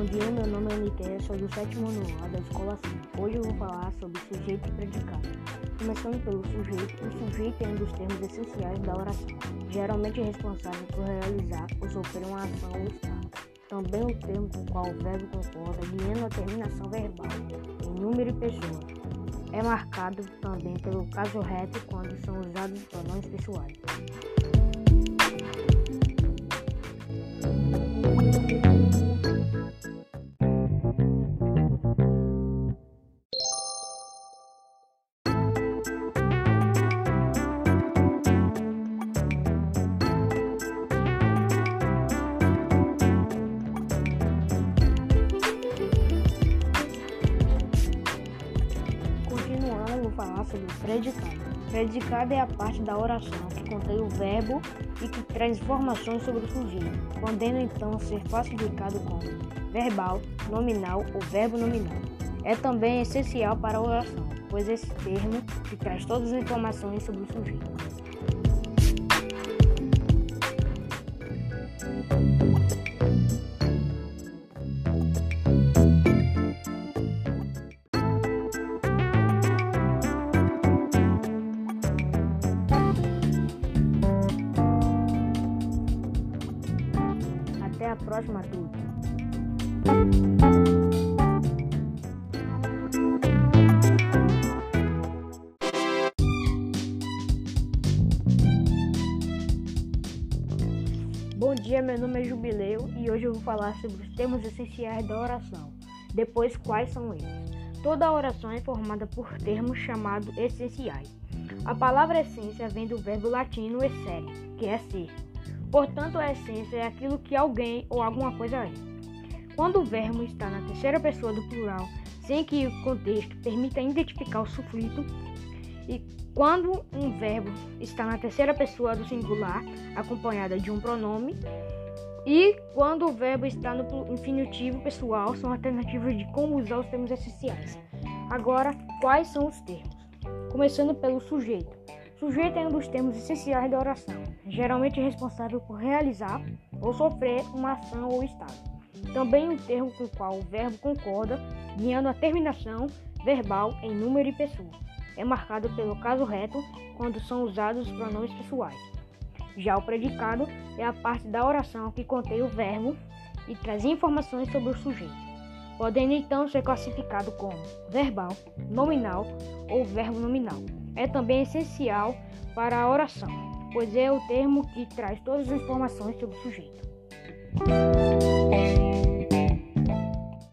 podcast, sou do sétimo ano A da Escola 5. Hoje eu vou falar sobre sujeito e predicado. Começando pelo sujeito, o sujeito é um dos termos essenciais da oração, geralmente responsável por realizar ou sofrer uma ação ou estado. Também o termo com o qual o verbo concorda, guiando a terminação verbal, em número e pessoa. É marcado também pelo caso reto quando são usados pronomes pessoais. Falar sobre o predicado. Predicado é a parte da oração que contém o verbo e que traz informações sobre o sujeito, podendo então ser classificado como verbal, nominal ou verbo nominal. É também essencial para a oração, pois esse termo que traz todas as informações sobre o sujeito. Até a próxima, turma. Bom dia, meu nome é Jubileu e hoje eu vou falar sobre os termos essenciais da oração. Depois, quais são eles? Toda oração é formada por termos chamados essenciais. A palavra essência vem do verbo latino essere, que é ser. Portanto, a essência é aquilo que alguém ou alguma coisa é. Quando o verbo está na terceira pessoa do plural, sem que o contexto permita identificar o sufixo, e quando um verbo está na terceira pessoa do singular, acompanhada de um pronome, e quando o verbo está no infinitivo pessoal, são alternativas de como usar os termos essenciais. Agora, quais são os termos? Começando pelo sujeito. Sujeito é um dos termos essenciais da oração, geralmente responsável por realizar ou sofrer uma ação ou estado. Também o termo com o qual o verbo concorda, guiando a terminação verbal em número e pessoa. É marcado pelo caso reto quando são usados os pronomes pessoais. Já o predicado é a parte da oração que contém o verbo e traz informações sobre o sujeito, podendo então ser classificado como verbal, nominal ou verbo nominal. É também essencial para a oração, pois é o termo que traz todas as informações sobre o sujeito.